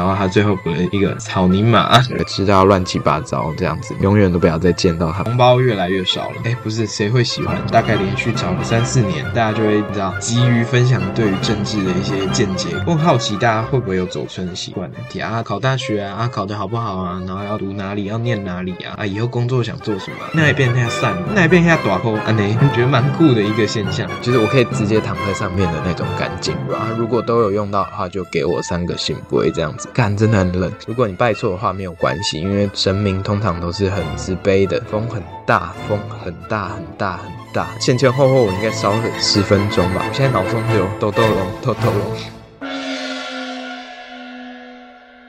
然后他最后补了一个草泥马，知道乱七八糟这样子，永远都不要再见到他。红包越来越少了。哎，不是，谁会喜欢？大概连续炒了三四年，大家就会你知道急于分享对于政治的一些见解。我很好奇，大家会不会有走村的习惯呢？啊，考大学啊，啊，考得好不好啊？然后要读哪里？要念哪里啊？啊，以后工作想做什么？那也变一下散，那也变一下短裤，啊，你觉得蛮酷的一个现象，就是我可以直接躺在上面的那种干净。啊，如果都有用到的话，就给我三个信杯这样子。干，真的很冷。如果你拜错的话，没有关系，因为神明通常都是很慈悲的。风很大，风很大，很大，很大。前前后后我应该烧了十分钟吧。我现在脑中有抖抖龙，抖抖龙。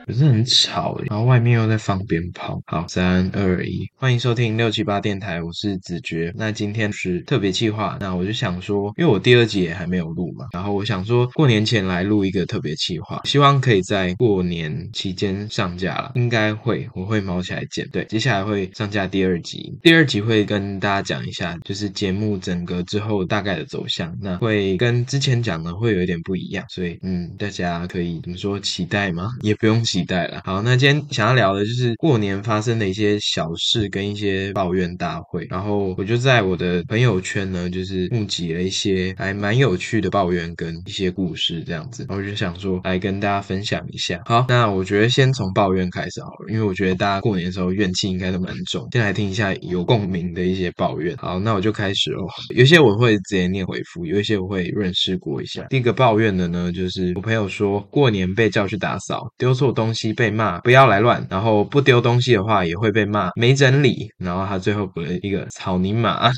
可是很吵然后外面又在放鞭炮。好，三二一，欢迎收听六七八电台，我是子爵。那今天是特别计划，那我就想说，因为我第二集也还没有录嘛，然后我想说过年前来录一个特别计划，希望可以在过年期间上架了，应该会，我会毛起来剪。对，接下来会上架第二集，第二集会跟大家讲一下，就是节目整个之后大概的走向，那会跟之前讲的会有一点不一样，所以嗯，大家可以怎么说期待吗？也不用。期待了。好，那今天想要聊的就是过年发生的一些小事跟一些抱怨大会。然后我就在我的朋友圈呢，就是募集了一些还蛮有趣的抱怨跟一些故事这样子。然后就想说来跟大家分享一下。好，那我觉得先从抱怨开始好了，因为我觉得大家过年的时候怨气应该都蛮重。先来听一下有共鸣的一些抱怨。好，那我就开始哦。有些我会直接念回复，有一些我会润饰过一下。第一个抱怨的呢，就是我朋友说过年被叫去打扫，丢错东。东西被骂不要来乱，然后不丢东西的话也会被骂没整理，然后他最后补了一个草泥马。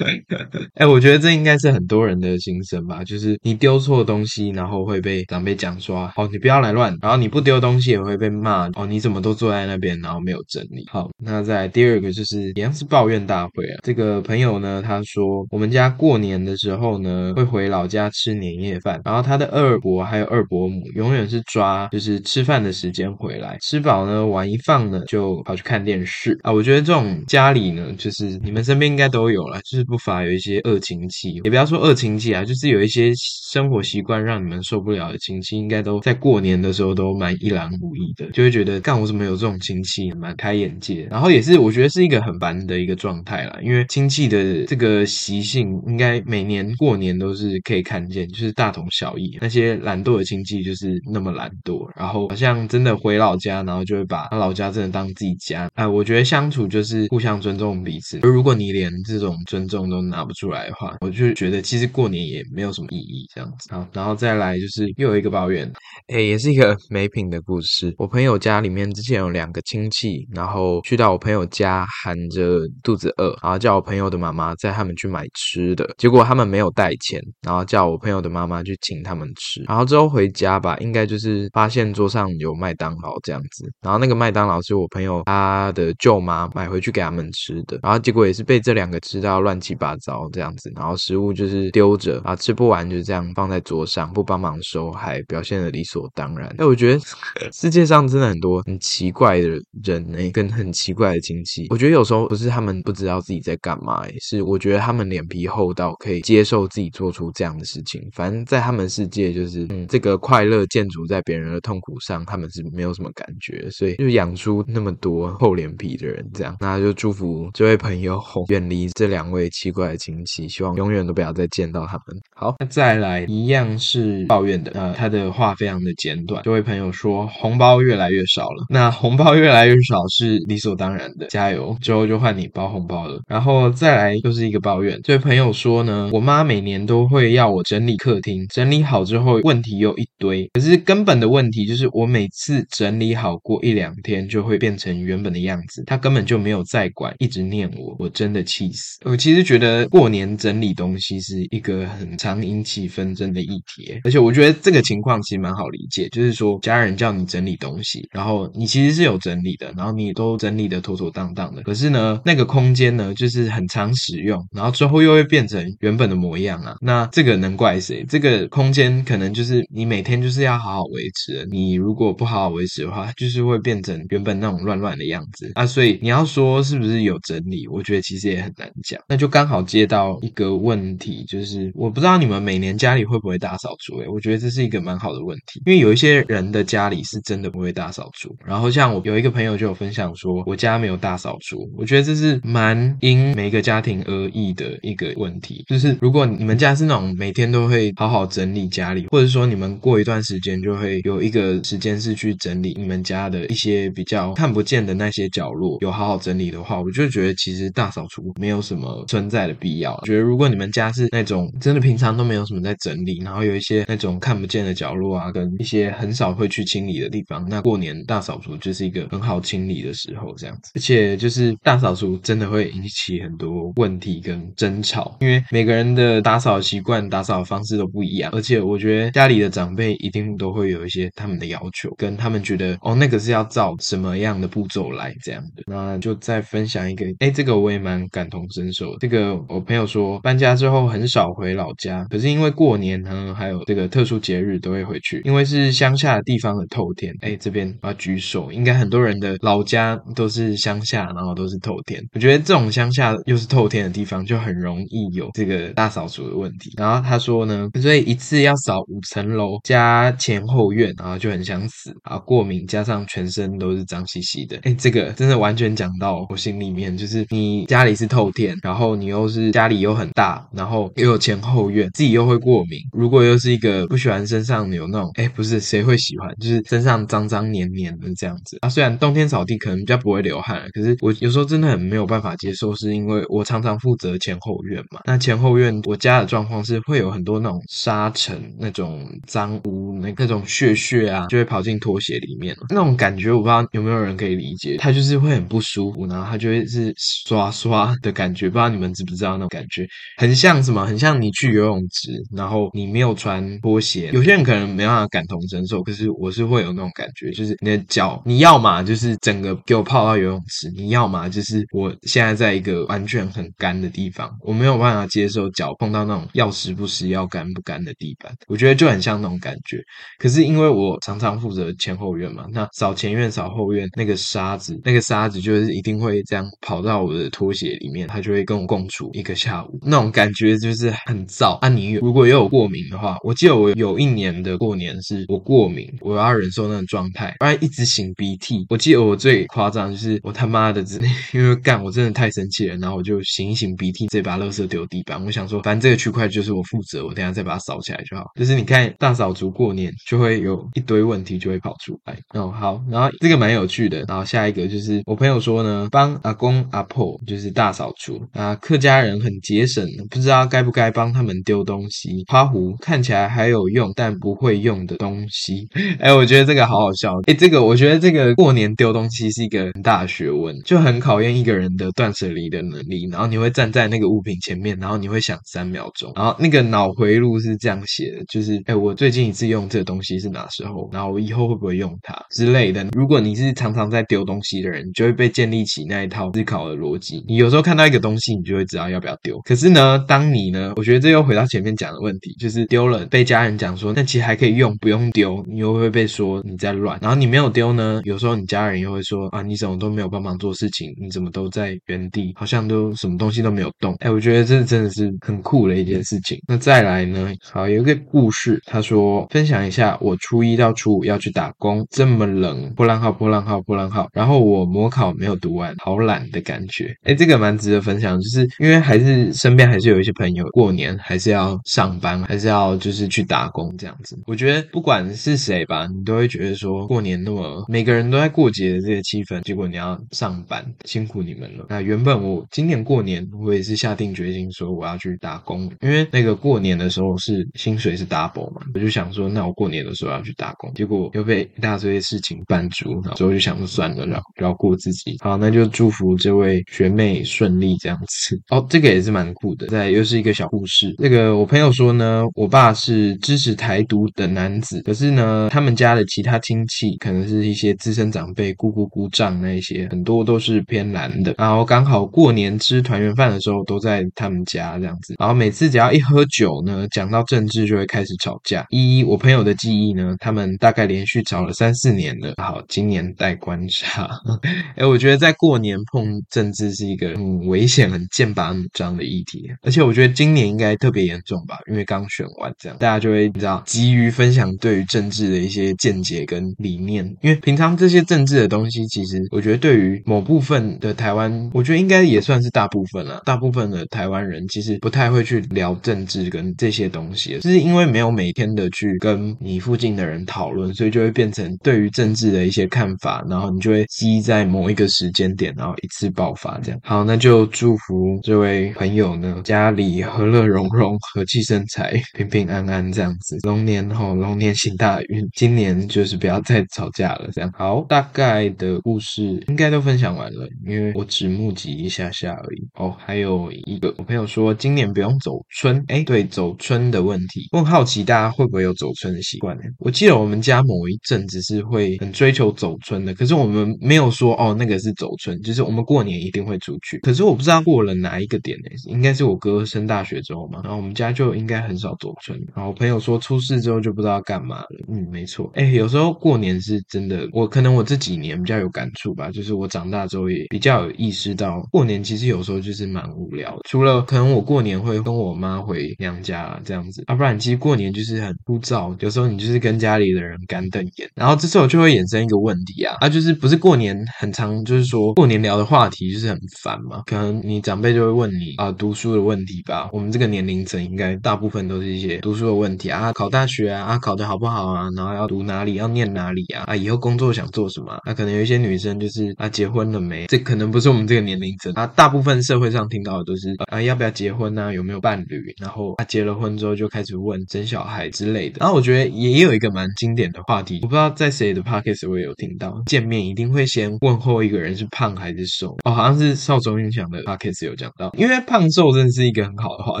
哎，我觉得这应该是很多人的心声吧，就是你丢错东西，然后会被长辈讲说哦，你不要来乱，然后你不丢东西也会被骂哦，你怎么都坐在那边，然后没有整理。好，那在第二个就是一样是抱怨大会啊。这个朋友呢，他说我们家过年的时候呢，会回老家吃年夜饭，然后他的二伯还有二伯母永远是抓就是吃饭的时。间回来吃饱呢，碗一放呢，就跑去看电视啊。我觉得这种家里呢，就是你们身边应该都有了，就是不乏有一些恶亲戚，也不要说恶亲戚啊，就是有一些生活习惯让你们受不了的亲戚，应该都在过年的时候都蛮一览无遗的，就会觉得干我怎么有这种亲戚，蛮开眼界。然后也是我觉得是一个很烦的一个状态啦，因为亲戚的这个习性，应该每年过年都是可以看见，就是大同小异。那些懒惰的亲戚就是那么懒惰，然后好像真。真的回老家，然后就会把他老家真的当自己家。哎，我觉得相处就是互相尊重彼此。而如果你连这种尊重都拿不出来的话，我就觉得其实过年也没有什么意义。这样子，好，然后再来就是又有一个抱怨，哎，也是一个没品的故事。我朋友家里面之前有两个亲戚，然后去到我朋友家喊着肚子饿，然后叫我朋友的妈妈载他们去买吃的。结果他们没有带钱，然后叫我朋友的妈妈去请他们吃。然后之后回家吧，应该就是发现桌上有卖。麦当劳这样子，然后那个麦当劳是我朋友他的舅妈买回去给他们吃的，然后结果也是被这两个吃到乱七八糟这样子，然后食物就是丢着啊，吃不完就这样放在桌上，不帮忙收，还表现的理所当然。哎，我觉得 世界上真的很多很奇怪的人呢，跟很奇怪的亲戚。我觉得有时候不是他们不知道自己在干嘛，是我觉得他们脸皮厚到可以接受自己做出这样的事情。反正在他们世界，就是嗯，这个快乐建筑在别人的痛苦上，他们是。没有什么感觉，所以就养出那么多厚脸皮的人，这样，那就祝福这位朋友远离这两位奇怪的亲戚，希望永远都不要再见到他们。好，那再来一样是抱怨的，呃，他的话非常的简短。这位朋友说红包越来越少了，那红包越来越少是理所当然的，加油，之后就换你包红包了。然后再来又是一个抱怨，这位朋友说呢，我妈每年都会要我整理客厅，整理好之后问题又一堆，可是根本的问题就是我每次。是整理好过一两天就会变成原本的样子，他根本就没有再管，一直念我，我真的气死。我其实觉得过年整理东西是一个很常引起纷争的议题，而且我觉得这个情况其实蛮好理解，就是说家人叫你整理东西，然后你其实是有整理的，然后你都整理的妥妥当当的，可是呢，那个空间呢就是很常使用，然后之后又会变成原本的模样啊，那这个能怪谁？这个空间可能就是你每天就是要好好维持，你如果不好。好好维持的话，就是会变成原本那种乱乱的样子啊。所以你要说是不是有整理，我觉得其实也很难讲。那就刚好接到一个问题，就是我不知道你们每年家里会不会大扫除？诶，我觉得这是一个蛮好的问题，因为有一些人的家里是真的不会大扫除。然后像我有一个朋友就有分享说，我家没有大扫除，我觉得这是蛮因每个家庭而异的一个问题。就是如果你们家是那种每天都会好好整理家里，或者说你们过一段时间就会有一个时间是去去整理你们家的一些比较看不见的那些角落，有好好整理的话，我就觉得其实大扫除没有什么存在的必要。觉得如果你们家是那种真的平常都没有什么在整理，然后有一些那种看不见的角落啊，跟一些很少会去清理的地方，那过年大扫除就是一个很好清理的时候，这样子。而且就是大扫除真的会引起很多问题跟争吵，因为每个人的打扫习惯、打扫方式都不一样。而且我觉得家里的长辈一定都会有一些他们的要求，跟他们觉得哦，那个是要照什么样的步骤来这样的。那就再分享一个，哎，这个我也蛮感同身受。这个我朋友说，搬家之后很少回老家，可是因为过年呢，还有这个特殊节日都会回去，因为是乡下的地方的透天。哎，这边我要举手，应该很多人的老家都是乡下，然后都是透天。我觉得这种乡下又是透天的地方，就很容易有这个大扫除的问题。然后他说呢，所以一次要扫五层楼加前后院，然后就很想死啊，过敏加上全身都是脏兮兮的。哎，这个真的完全讲到我心里面，就是你家里是透天，然后你又是家里又很大，然后又有前后院，自己又会过敏。如果又是一个不喜欢身上有那种，哎，不是谁会喜欢，就是身上脏脏黏黏的这样子啊。虽然冬天扫地可能比较不会流汗，可是我有时候真的很没有办法接受，是因为我常常负责前后院嘛。那前后院我家的状况是会有很多那种沙尘、那种脏污、那那种血血啊，就会跑进拖拖鞋里面。那种感觉我不知道有没有人可以理解，它就是会很不舒服，然后它就会是刷刷的感觉。不知道你们知不知道那种感觉，很像什么？很像你去游泳池，然后你没有穿拖鞋。有些人可能没办法感同身受，可是我是会有那种感觉，就是你的脚，你要嘛就是整个给我泡到游泳池，你要嘛就是我现在在一个完全很干的地方，我没有办法接受脚碰到那种要湿不湿、要干不干的地板。我觉得就很像那种感觉。可是因为我常常负责前后院嘛，那扫前院、扫后院，那个沙子，那个沙子就是一定会这样跑到我的拖鞋里面，它就会跟我共处一个下午，那种感觉就是很燥。啊，你如果又有过敏的话，我记得我有一年的过年是我过敏，我要忍受那种状态，不然一直擤鼻涕。我记得我最夸张就是我他妈的，因为干我真的太生气了，然后我就擤一擤鼻涕，直接把垃圾丢地板。我想说，反正这个区块就是我负责，我等下再把它扫起来就好。就是你看大扫除过年就会有一堆问题就会跑出来。哦，好，然后这个蛮有趣的。然后下一个就是我朋友说呢，帮阿公阿婆就是大扫除啊，客家人很节省，不知道该不该帮他们丢东西。花壶看起来还有用，但不会用的东西。哎，我觉得这个好好笑。哎，这个我觉得这个过年丢东西是一个很大学问，就很考验一个人的断舍离的能力。然后你会站在那个物品前面，然后你会想三秒钟，然后那个脑回路是这样写的，就是哎，我最近一次用这个东西是哪时候？然后我以后会不会用它之类的？如果你是常常在丢东西的人，你就会被建立起那一套思考的逻辑。你有时候看到一个东西，你就会知道要不要丢。可是呢，当你呢，我觉得这又回到前面讲的问题，就是丢了被家人讲说，那其实还可以用，不用丢，你又会被说你在乱。然后你没有丢呢，有时候你家人又会说啊，你怎么都没有帮忙做事情？你怎么都在原地，好像都什么东西都没有动？哎，我觉得这真的是很酷的一件事情。那再来呢，好有一个故事，他说分享一下，我初一到初五要去打工，这么冷，波浪号波浪号波浪号，然后我模考没有读完，好懒的感觉。哎，这个蛮值得分享，就是因为还是身边还是有一些朋友过年还是要上班，还是要就是去打工这样子。我觉得不管是谁吧，你都会觉得说过年那么每个人都在过节的这个气氛，结果你要上班，辛苦你们了。那原本我今年过年我也是下定决心说我要去打工，因为那个过年的时候是薪水是 double 嘛，我就想说那我过年的时候要去打工，结果又被一大堆事情绊住，然后就想说算了，绕绕过自己。好，那就祝福这位学妹顺利这样子。哦，这个也是蛮酷的。在又是一个小故事，那个我朋友说呢，我爸是支持台独的男子，可是呢，他们家的其他亲戚可能是一些资深长辈、姑姑姑丈那一些，很多都是偏蓝的。然后刚好过年吃团圆饭的时候都在他们家这样子，然后每次只要一喝酒呢，讲到政治就会开始吵架。依我朋友的记忆呢，他们大概连续。找了三四年了。好，今年待观察。哎，我觉得在过年碰政治是一个很危险、很剑拔弩张的议题，而且我觉得今年应该特别严重吧，因为刚选完，这样大家就会你知道急于分享对于政治的一些见解跟理念。因为平常这些政治的东西，其实我觉得对于某部分的台湾，我觉得应该也算是大部分了。大部分的台湾人其实不太会去聊政治跟这些东西，就是因为没有每天的去跟你附近的人讨论，所以就会变成对于政治的一些看法，然后你就会积在某一个时间点，然后一次爆发这样。好，那就祝福这位朋友呢，家里和乐融融，和气生财，平平安安这样子。龙年后，龙年行大运，今年就是不要再吵架了。这样好，大概的故事应该都分享完了，因为我只募集一下下而已。哦，还有一个我朋友说今年不用走春，哎，对，走春的问题，我很好奇大家会不会有走春的习惯呢？我记得我们家某一阵子是会很追求走春的，可是我们没有说哦那个是走春，就是我们过年一定会出去。可是我不知道过了哪一个点呢？应该是我哥升大学之后嘛，然后我们家就应该很少走春。然后朋友说出事之后就不知道干嘛了。嗯，没错，哎，有时候过年是真的，我可能我这几年比较有感触吧，就是我长大之后也比较有意识到，过年其实有时候就是蛮无聊。除了可能我过年会跟我妈回娘家这样子，啊，不然其实过年就是很枯燥。有时候你就是跟家里的人干瞪然后这时候就会衍生一个问题啊，啊，就是不是过年很长，就是说过年聊的话题就是很烦嘛。可能你长辈就会问你啊，读书的问题吧。我们这个年龄层应该大部分都是一些读书的问题啊，考大学啊，啊，考得好不好啊，然后要读哪里，要念哪里啊，啊，以后工作想做什么？啊，可能有一些女生就是啊，结婚了没？这可能不是我们这个年龄层啊，大部分社会上听到的都是啊，要不要结婚啊，有没有伴侣？然后啊，结了婚之后就开始问生小孩之类的。然后我觉得也有一个蛮经典的话题，我不知道在谁的 podcast 我也有听到，见面一定会先问候一个人是胖还是瘦哦，好像是少中运祥的 podcast 有讲到，因为胖瘦真的是一个很好的话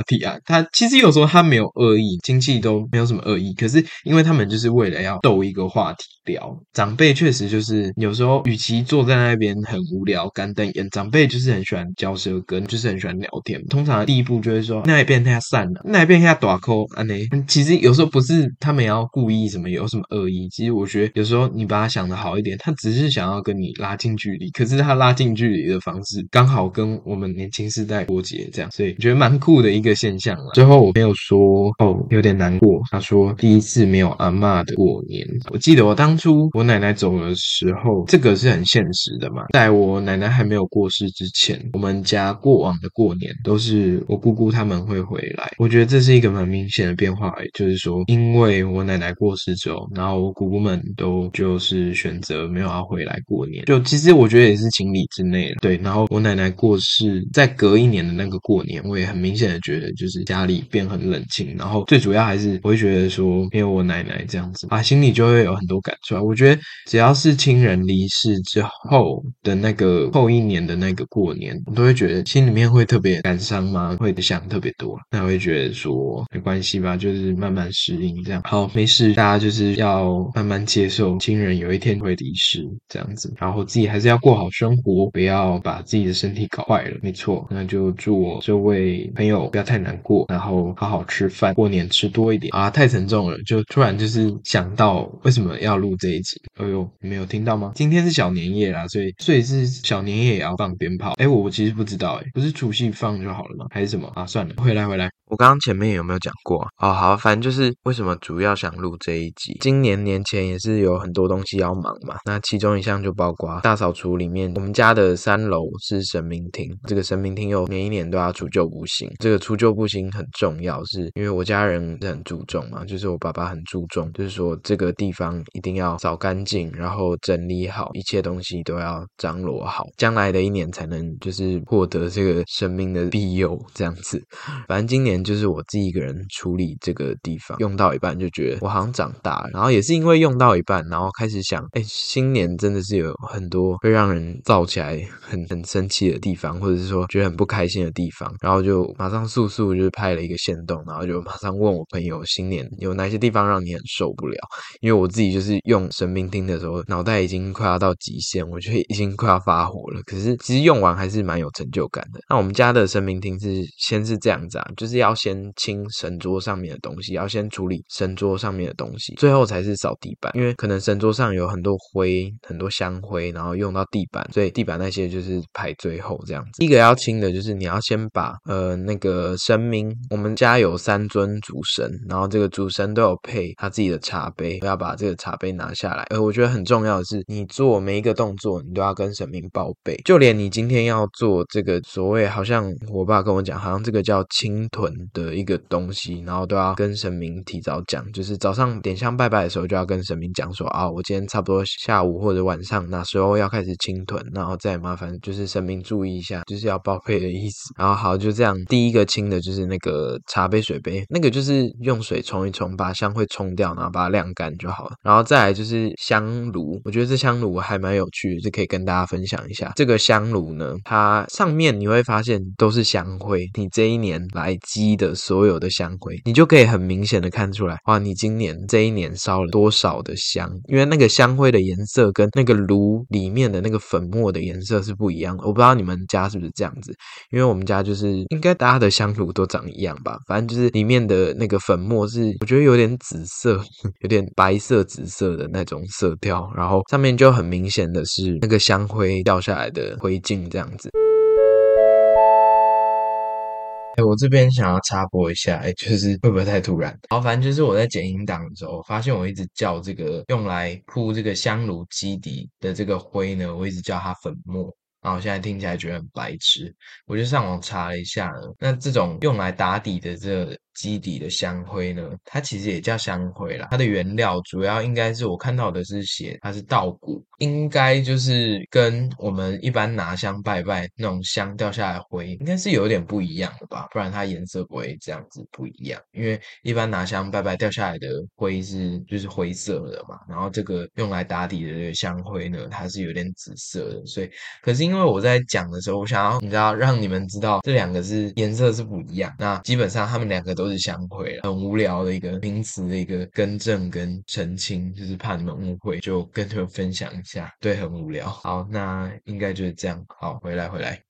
题啊。他其实有时候他没有恶意，亲戚都没有什么恶意，可是因为他们就是为了要逗一个话题聊，长辈确实就是有时候与其坐在那边很无聊干瞪眼，长辈就是很喜欢嚼舌根，就是很喜欢聊天。通常第一步就会说，那也变太散了，那也变太短扣啊呢。其实有时候不是他们要故意什么有什么恶意，其实我觉得有时候你把他想的好一点，他只是想要跟你拉近距离，可是他拉近距离的方式刚好跟我们年轻时代脱节，这样，所以我觉得蛮酷的一个现象了。最后我没有说哦，有点难过。他说第一次没有阿妈的过年，我记得我当初我奶奶走的时候，这个是很现实的嘛。在我奶奶还没有过世之前，我们家过往的过年都是我姑姑他们会回来。我觉得这是一个蛮明显的变化，就是说，因为我奶奶过世之后，然后我姑姑们都就是选择没有要回来过年。就其实我觉得也是情理之内了。对，然后我奶奶过世，在隔一年的那个过年，我也很明显的觉得，就是家里变很冷清。然后最主要还是我会觉得说，因为我奶奶这样子啊，心里就会有很多感触。我觉得只要是亲人离世之后的那个后一年的那个过年，我都会觉得心里面会特别感伤嘛，会想特别多。那会觉得说没关系吧，就是慢慢适应这样。好，没事，大家就是要慢慢接受亲人有一天会离世这样子，然后自己还是要过好生活，不要把自己的身体搞坏了。没错，那就祝我这位朋友不要太难过，然后好好吃饭，过年吃多一点啊！太沉重了，就突然就是想到为什么要录这一集。哎呦，你们有听到吗？今天是小年夜啦，所以所以是小年夜也要放鞭炮。哎，我我其实不知道，哎，不是除夕放就好了吗？还是什么啊？算了，回来回来。我刚刚前面有没有讲过哦？好，反正就是为什么主要想录这一集。今年年前也是有很多东西要忙嘛，那其中一项就包括大扫除。里面我们家的三楼是神明厅，这个神明厅又每一年都要除旧布新。这个除旧布新很重要，是因为我家人很注重嘛，就是我爸爸很注重，就是说这个地方一定要扫干净，然后整理好，一切东西都要张罗好，将来的一年才能就是获得这个神明的庇佑，这样子。反正今年。就是我自己一个人处理这个地方，用到一半就觉得我好像长大了，然后也是因为用到一半，然后开始想，哎，新年真的是有很多会让人燥起来很很生气的地方，或者是说觉得很不开心的地方，然后就马上速速就是拍了一个线动，然后就马上问我朋友新年有哪些地方让你很受不了，因为我自己就是用神明厅的时候，脑袋已经快要到极限，我觉得已经快要发火了，可是其实用完还是蛮有成就感的。那我们家的神明厅是先是这样子啊，就是要。先清神桌上面的东西，要先处理神桌上面的东西，最后才是扫地地板，因为可能神桌上有很多灰、很多香灰，然后用到地板，所以地板那些就是排最后这样子。第一个要清的就是你要先把呃那个神明，我们家有三尊主神，然后这个主神都有配他自己的茶杯，要把这个茶杯拿下来。呃，我觉得很重要的是，你做每一个动作，你都要跟神明报备，就连你今天要做这个所谓好像我爸跟我讲，好像这个叫清屯的一个东西，然后都要跟神明提早讲，就是早上点香拜拜的时候就要跟神明讲说啊，我今天差不多下午或者晚上那时候要开始清屯，然后再麻烦就是神明注意一下，就是要报备的意思。然后好就这样，第一个清的就是那个茶杯水杯，那个就是用水冲一冲，把香灰冲掉，然后把它晾干就好了。然后再来就是香炉，我觉得这香炉还蛮有趣，是可以跟大家分享一下。这个香炉呢，它上面你会发现都是香灰，你这一年来积的所有的香灰，你就可以很明显的看出来，哇，你今年这一年烧了多少的香，因为那个香灰的颜色跟那个炉里面的那个粉末的颜色是不一样的。我不知道你们家是不是这样子，因为我们家就是应该大家的香炉都长一样吧，反正就是里面的那个粉末是我觉得有点紫色，有点白色紫色的那种色调，然后上面就很明显的是那个香灰掉下来的灰烬这样子。哎，我这边想要插播一下，哎，就是会不会太突然？好，反正就是我在剪音档的时候，发现我一直叫这个用来铺这个香炉基底的这个灰呢，我一直叫它粉末。然后现在听起来觉得很白痴，我就上网查了一下，那这种用来打底的这。基底的香灰呢，它其实也叫香灰啦。它的原料主要应该是我看到的是写它是稻谷，应该就是跟我们一般拿香拜拜那种香掉下来灰，应该是有点不一样的吧？不然它颜色不会这样子不一样。因为一般拿香拜拜掉下来的灰是就是灰色的嘛，然后这个用来打底的这个香灰呢，它是有点紫色的。所以，可是因为我在讲的时候，我想要你知道让你们知道这两个是颜色是不一样。那基本上他们两个都。是相会了，很无聊的一个名词的一个更正跟澄清，就是怕你们误会，就跟你们分享一下。对，很无聊。好，那应该就是这样。好，回来，回来。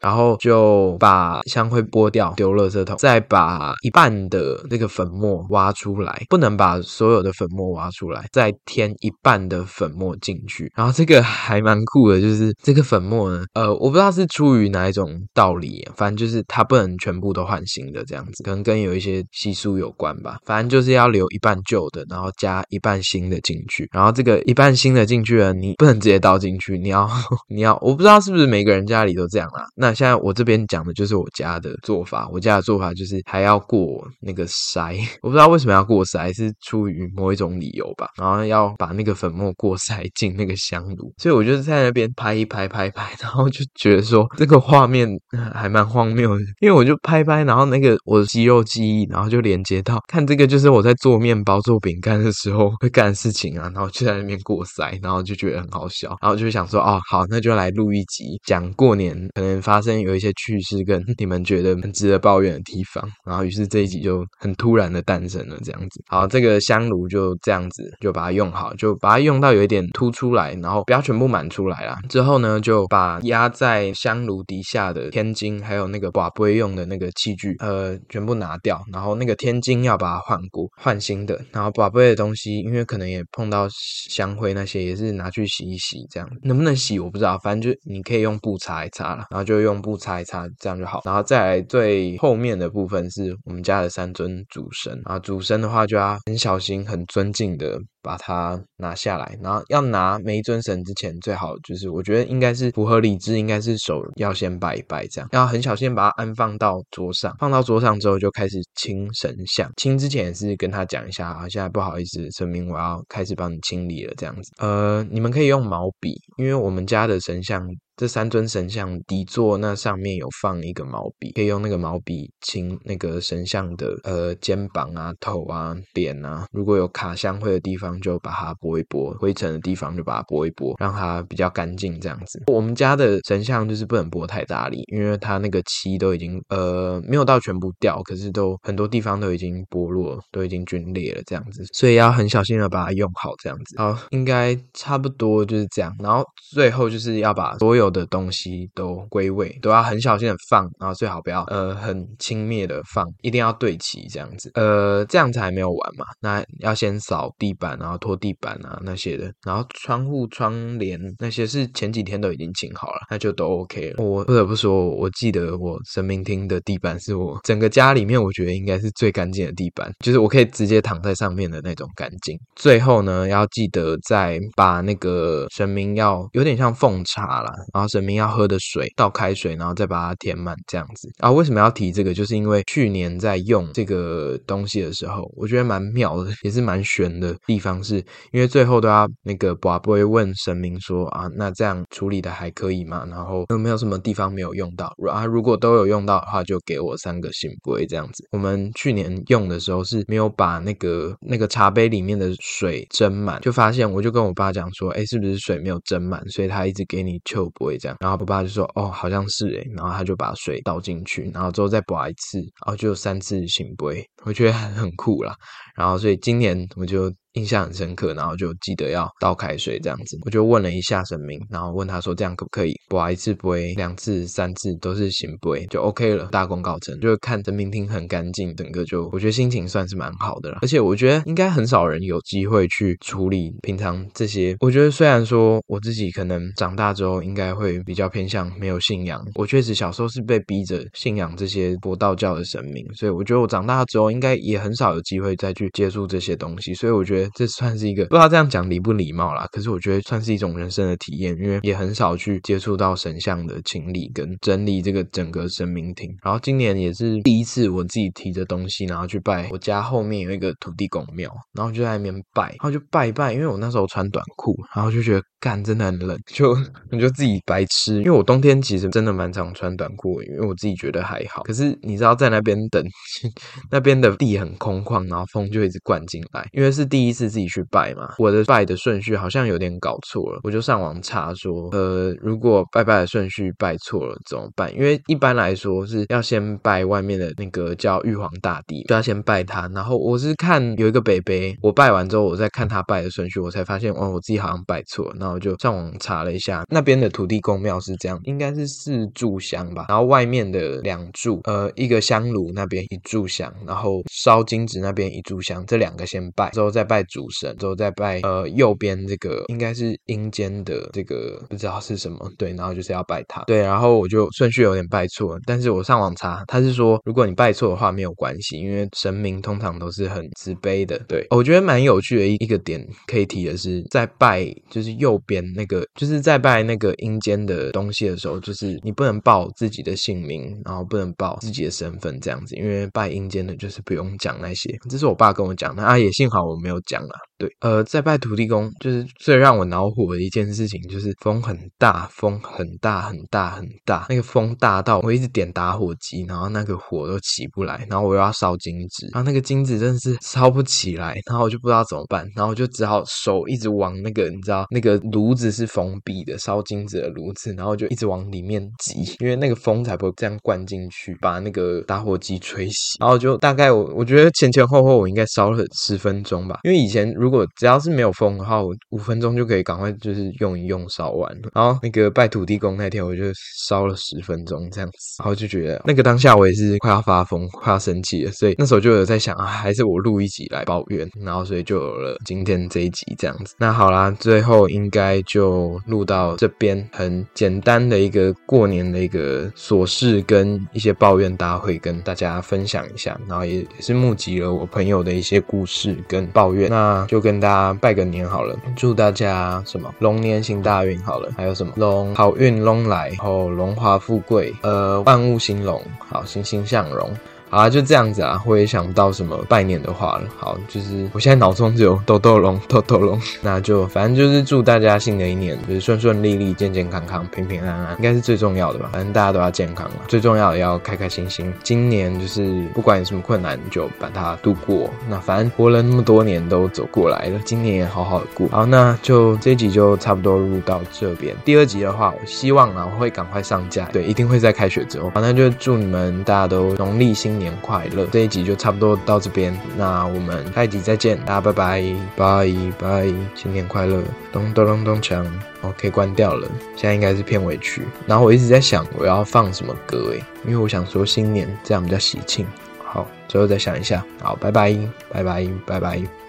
然后就把香灰剥掉，丢垃圾桶，再把一半的那个粉末挖出来，不能把所有的粉末挖出来，再添一半的粉末进去。然后这个还蛮酷的，就是这个粉末呢，呃，我不知道是出于哪一种道理，反正就是它不能全部都换新的这样子，可能跟有一些习俗有关吧。反正就是要留一半旧的，然后加一半新的进去。然后这个一半新的进去了，你不能直接倒进去，你要 你要，我不知道是不是每个人家里都这样啦。那现在我这边讲的就是我家的做法，我家的做法就是还要过那个筛，我不知道为什么要过筛，是出于某一种理由吧。然后要把那个粉末过筛进那个香炉，所以我就是在那边拍一拍拍拍，然后就觉得说这个画面 还蛮荒谬的，因为我就拍拍，然后那个我的肌肉记忆，然后就连接到看这个就是我在做面包、做饼干的时候会干的事情啊，然后就在那边过筛，然后就觉得很好笑，然后就想说哦好，那就来录一集讲过年可能发发生有。一些趣事跟你们觉得很值得抱怨的地方，然后于是这一集就很突然的诞生了，这样子。好，这个香炉就这样子就把它用好，就把它用到有一点凸出来，然后不要全部满出来啦。之后呢，就把压在香炉底下的天津还有那个瓦杯用的那个器具，呃，全部拿掉。然后那个天津要把它换过，换新的。然后把杯的东西，因为可能也碰到香灰那些，也是拿去洗一洗，这样能不能洗我不知道，反正就你可以用布擦一擦了，然后就用布。擦一擦，这样就好。然后再来最后面的部分是我们家的三尊主神啊，主神的话就要很小心、很尊敬的把它拿下来。然后要拿每一尊神之前，最好就是我觉得应该是符合理智，应该是手要先拜一拜，这样要很小心把它安放到桌上。放到桌上之后就开始清神像，清之前也是跟他讲一下啊，现在不好意思，神明我要开始帮你清理了，这样子。呃，你们可以用毛笔，因为我们家的神像。这三尊神像底座那上面有放一个毛笔，可以用那个毛笔清那个神像的呃肩膀啊、头啊、脸啊，如果有卡香灰的地方就把它拨一拨，灰尘的地方就把它拨一拨，让它比较干净这样子。我们家的神像就是不能拨太大力，因为它那个漆都已经呃没有到全部掉，可是都很多地方都已经剥落，都已经皲裂了这样子，所以要很小心的把它用好这样子。好，应该差不多就是这样。然后最后就是要把所有有的东西都归位，都要很小心的放，然后最好不要呃很轻蔑的放，一定要对齐这样子，呃，这样子还没有完嘛？那要先扫地板，然后拖地板啊那些的，然后窗户窗帘那些是前几天都已经清好了，那就都 OK 了。我不得不说，我记得我神明厅的地板是我整个家里面我觉得应该是最干净的地板，就是我可以直接躺在上面的那种干净。最后呢，要记得再把那个神明要有点像奉茶啦，然后神明要喝的水倒开水，然后再把它填满这样子。啊，为什么要提这个？就是因为去年在用这个东西的时候，我觉得蛮妙的，也是蛮玄的地方，是因为最后都要那个不会问神明说啊，那这样处理的还可以吗？然后有没有什么地方没有用到？啊，如果都有用到的话，就给我三个信杯这样子。我们去年用的时候是没有把那个那个茶杯里面的水斟满，就发现我就跟我爸讲说，哎，是不是水没有斟满？所以他一直给你秋杯这样。然后我爸就说，哦，好像是诶，然后他就把水倒进去，然后之后再拔一次，然后就三次醒杯，我觉得很酷啦。然后所以今年我就。印象很深刻，然后就记得要倒开水这样子，我就问了一下神明，然后问他说这样可不可以？拔一次杯，两次、三次都是行杯就 OK 了，大功告成。就看神明厅很干净，整个就我觉得心情算是蛮好的了。而且我觉得应该很少人有机会去处理平常这些。我觉得虽然说我自己可能长大之后应该会比较偏向没有信仰，我确实小时候是被逼着信仰这些佛道教的神明，所以我觉得我长大之后应该也很少有机会再去接触这些东西。所以我觉得。这算是一个不知道这样讲礼不礼貌啦，可是我觉得算是一种人生的体验，因为也很少去接触到神像的清理跟整理这个整个神明厅。然后今年也是第一次我自己提着东西，然后去拜我家后面有一个土地公庙，然后就在那边拜，然后就拜拜，因为我那时候穿短裤，然后就觉得。干真的很冷，就你就自己白痴，因为我冬天其实真的蛮常穿短裤，因为我自己觉得还好。可是你知道在那边等，那边的地很空旷，然后风就一直灌进来。因为是第一次自己去拜嘛，我的拜的顺序好像有点搞错了，我就上网查说，呃，如果拜拜的顺序拜错了怎么办？因为一般来说是要先拜外面的那个叫玉皇大帝，就要先拜他。然后我是看有一个北北，我拜完之后，我再看他拜的顺序，我才发现哦，我自己好像拜错了。然后我就上网查了一下，那边的土地公庙是这样，应该是四炷香吧。然后外面的两柱，呃，一个香炉那边一炷香，然后烧金纸那边一炷香，这两个先拜，之后再拜主神，之后再拜呃右边这个应该是阴间的这个不知道是什么，对，然后就是要拜他，对，然后我就顺序有点拜错，但是我上网查，他是说如果你拜错的话没有关系，因为神明通常都是很慈悲的。对，我觉得蛮有趣的一一个点可以提的是，在拜就是右。边那个就是在拜那个阴间的东西的时候，就是你不能报自己的姓名，然后不能报自己的身份这样子，因为拜阴间的就是不用讲那些。这是我爸跟我讲的啊，也幸好我没有讲讲啊。对，呃，在拜土地公，就是最让我恼火的一件事情，就是风很大，风很大很大很大，那个风大到我一直点打火机，然后那个火都起不来，然后我又要烧金纸，然后那个金纸真的是烧不起来，然后我就不知道怎么办，然后我就只好手一直往那个你知道那个炉子是封闭的烧金纸的炉子，然后就一直往里面挤，因为那个风才不会这样灌进去，把那个打火机吹熄，然后就大概我我觉得前前后后我应该烧了十分钟吧，因为以前。如果只要是没有风的话，我五分钟就可以赶快就是用一用烧完。然后那个拜土地公那天，我就烧了十分钟这样子，然后就觉得那个当下我也是快要发疯、快要生气了。所以那时候就有在想啊，还是我录一集来抱怨。然后所以就有了今天这一集这样子。那好啦，最后应该就录到这边，很简单的一个过年的一个琐事跟一些抱怨大家会跟大家分享一下。然后也也是募集了我朋友的一些故事跟抱怨。那。就跟大家拜个年好了，祝大家什么龙年行大运好了，还有什么龙好运龙来，然后荣华富贵，呃万物兴隆，好欣欣向荣。啊，就这样子啊，我也想不到什么拜年的话了。好，就是我现在脑中只有豆豆龙、豆豆龙，那就反正就是祝大家新的一年就是顺顺利利、健健康康、平平安安，应该是最重要的吧。反正大家都要健康了，最重要的要开开心心。今年就是不管有什么困难，就把它度过。那反正活了那么多年都走过来了，今年也好好的过。好，那就这一集就差不多录到这边。第二集的话，我希望啊，我会赶快上架，对，一定会在开学之后。好，那就祝你们大家都农历新年。年快乐。这一集就差不多到这边，那我们下一集再见，大家拜拜拜拜，新年快乐，咚咚咚咚锵，哦，可以关掉了，现在应该是片尾曲。然后我一直在想我要放什么歌诶，因为我想说新年这样比较喜庆。好，最后再想一下，好，拜拜拜拜拜拜。